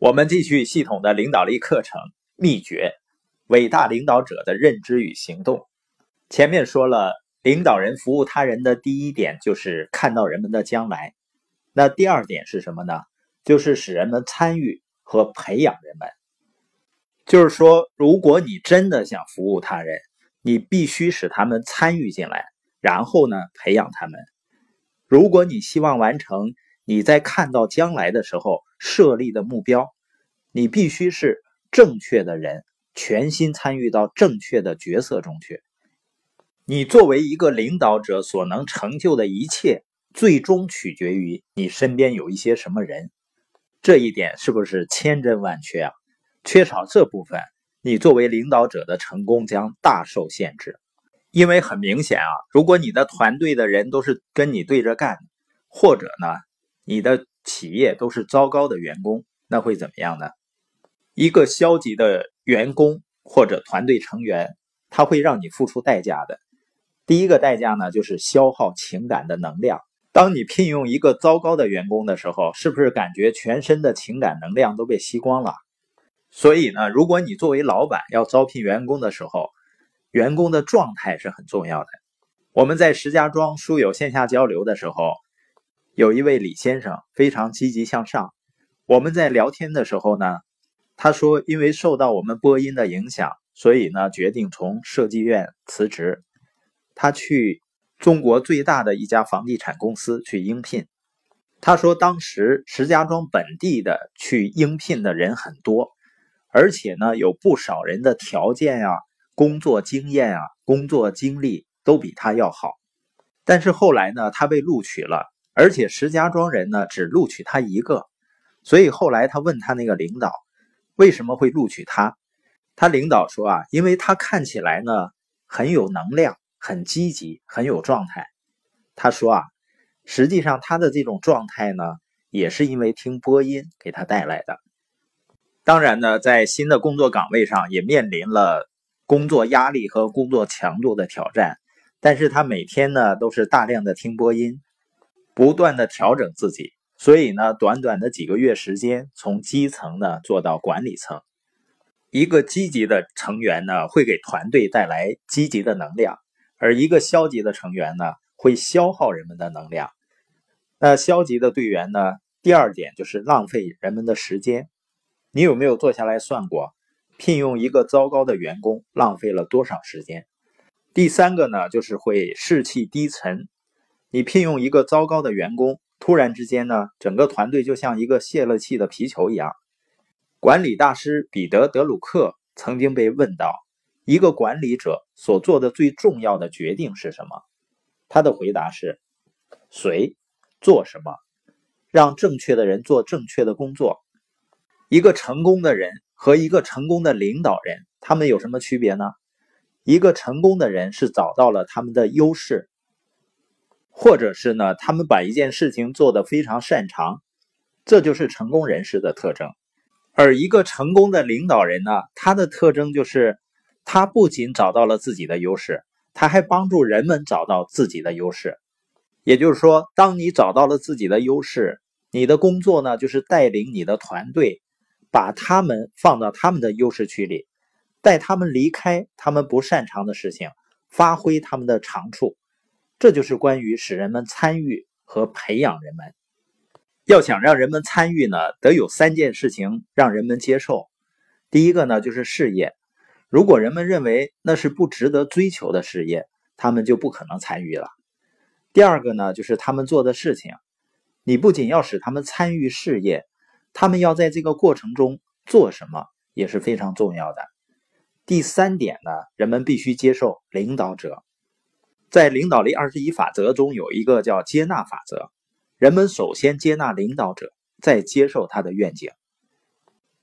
我们继续系统的领导力课程秘诀：伟大领导者的认知与行动。前面说了，领导人服务他人的第一点就是看到人们的将来。那第二点是什么呢？就是使人们参与和培养人们。就是说，如果你真的想服务他人，你必须使他们参与进来，然后呢，培养他们。如果你希望完成你在看到将来的时候设立的目标，你必须是正确的人，全心参与到正确的角色中去。你作为一个领导者所能成就的一切，最终取决于你身边有一些什么人。这一点是不是千真万确啊？缺少这部分，你作为领导者的成功将大受限制。因为很明显啊，如果你的团队的人都是跟你对着干，或者呢，你的企业都是糟糕的员工，那会怎么样呢？一个消极的员工或者团队成员，他会让你付出代价的。第一个代价呢，就是消耗情感的能量。当你聘用一个糟糕的员工的时候，是不是感觉全身的情感能量都被吸光了？所以呢，如果你作为老板要招聘员工的时候，员工的状态是很重要的。我们在石家庄书友线下交流的时候，有一位李先生非常积极向上。我们在聊天的时候呢，他说因为受到我们播音的影响，所以呢决定从设计院辞职，他去中国最大的一家房地产公司去应聘。他说当时石家庄本地的去应聘的人很多，而且呢有不少人的条件呀。工作经验啊，工作经历都比他要好，但是后来呢，他被录取了，而且石家庄人呢只录取他一个，所以后来他问他那个领导为什么会录取他，他领导说啊，因为他看起来呢很有能量，很积极，很有状态。他说啊，实际上他的这种状态呢，也是因为听播音给他带来的。当然呢，在新的工作岗位上也面临了。工作压力和工作强度的挑战，但是他每天呢都是大量的听播音，不断的调整自己，所以呢，短短的几个月时间，从基层呢做到管理层。一个积极的成员呢，会给团队带来积极的能量，而一个消极的成员呢，会消耗人们的能量。那消极的队员呢，第二点就是浪费人们的时间。你有没有坐下来算过？聘用一个糟糕的员工，浪费了多少时间？第三个呢，就是会士气低沉。你聘用一个糟糕的员工，突然之间呢，整个团队就像一个泄了气的皮球一样。管理大师彼得·德鲁克曾经被问到，一个管理者所做的最重要的决定是什么？他的回答是：谁做什么，让正确的人做正确的工作。一个成功的人。和一个成功的领导人，他们有什么区别呢？一个成功的人是找到了他们的优势，或者是呢，他们把一件事情做得非常擅长，这就是成功人士的特征。而一个成功的领导人呢，他的特征就是他不仅找到了自己的优势，他还帮助人们找到自己的优势。也就是说，当你找到了自己的优势，你的工作呢，就是带领你的团队。把他们放到他们的优势区里，带他们离开他们不擅长的事情，发挥他们的长处。这就是关于使人们参与和培养人们。要想让人们参与呢，得有三件事情让人们接受。第一个呢，就是事业。如果人们认为那是不值得追求的事业，他们就不可能参与了。第二个呢，就是他们做的事情。你不仅要使他们参与事业。他们要在这个过程中做什么也是非常重要的。第三点呢，人们必须接受领导者。在领导力二十一法则中有一个叫接纳法则，人们首先接纳领导者，再接受他的愿景。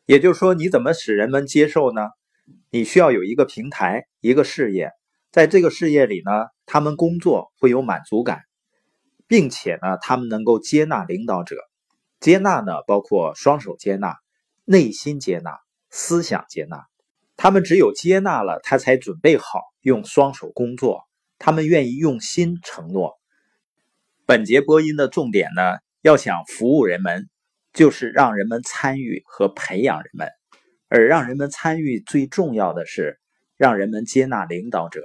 也就是说，你怎么使人们接受呢？你需要有一个平台，一个事业，在这个事业里呢，他们工作会有满足感，并且呢，他们能够接纳领导者。接纳呢，包括双手接纳、内心接纳、思想接纳。他们只有接纳了，他才准备好用双手工作。他们愿意用心承诺。本节播音的重点呢，要想服务人们，就是让人们参与和培养人们，而让人们参与最重要的是让人们接纳领导者。